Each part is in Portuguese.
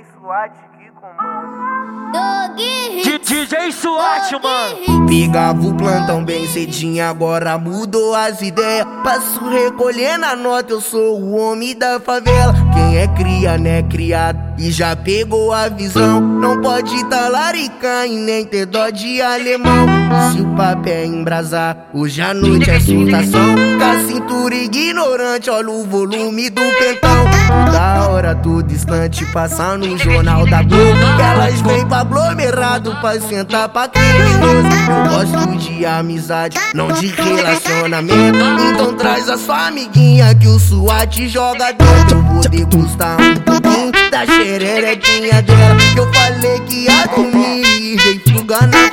DJ SWAT que comanda. DJ SWAT, mano. Pegava o plantão bem cedinho, agora mudou as ideias. Passo recolhendo a nota, eu sou o homem da favela. Quem é cria, né, criado, e já pegou a visão. Não pode talaricar e nem ter dó de alemão. Se o papel é embrasar, hoje à noite é surtação. Com a cintura ignorante, olha o volume do pentão. Toda hora, todo distante, passa no jornal da Globo. Elas vêm pra aglomerado pra sentar pra criminoso. Eu gosto de amizade, não de relacionamento. Então traz a sua amiguinha que o SWAT joga dentro. Vou degustar um pouquinho da xererequinha dela. Que eu falei que ia dormir e veio fugar na.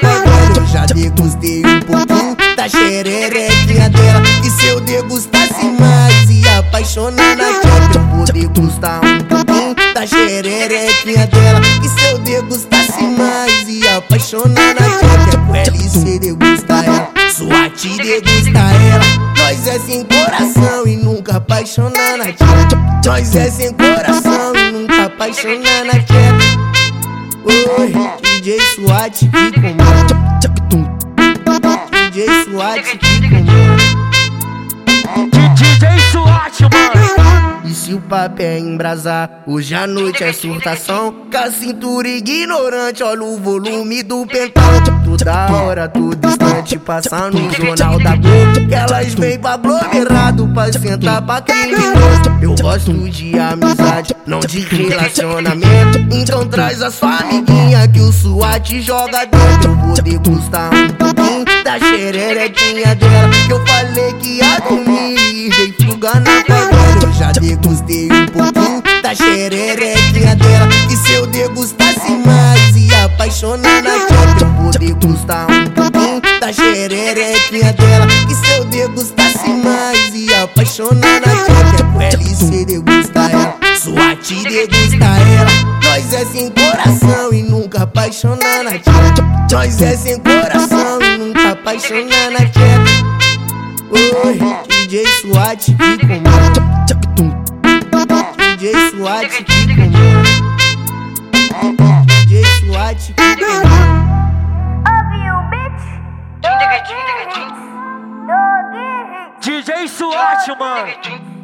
Eu já degustei um pouquinho da xererequinha dela. E se eu degustasse mais, ia apaixonar na tcheca. Eu vou degustar um pouquinho da xererequinha dela. E se eu degustasse mais, ia apaixonar na tcheca. Com LC degusta ela, SWAT degusta ela. Nós é sem coração e nunca apaixonar na tcheca. Nós é sem coração apaixonar na tcheca. Oi, DJ SWAT que comanda. DJ SWAT que comanda. DJ SWAT, mano. E se o papel é embrasar, hoje à noite é surtação. Com a cintura ignorante, olha o volume do pentão. Toda hora, todo distante, passa no jornal da Globo. Elas vêm pra aglomerado pra sentar pra criminoso. Eu gosto de amizade, não de relacionamento. Então traz a sua amiguinha que o SWAT joga dentro. Vou degustar um pouquinho da xererequinha dela. Que eu falei que ia dormir e veio fugar na favela. Eu já degustei um pouquinho da xererequinha dela. E se eu degustasse apaixonar na tcheca. Eu degustar um pouquinho da xererequinha dela. E se eu degustasse mais, ia apaixonar na tcheca. Com LC degusta ela, SWAT degusta ela. Nós é sem coração e nunca apaixonar na tcheca. Nós é sem coração e nunca apaixonar na tcheca. Oi, DJ SWAT que comanda. DJ SWAT que Bitch? DJ SWAT, mano.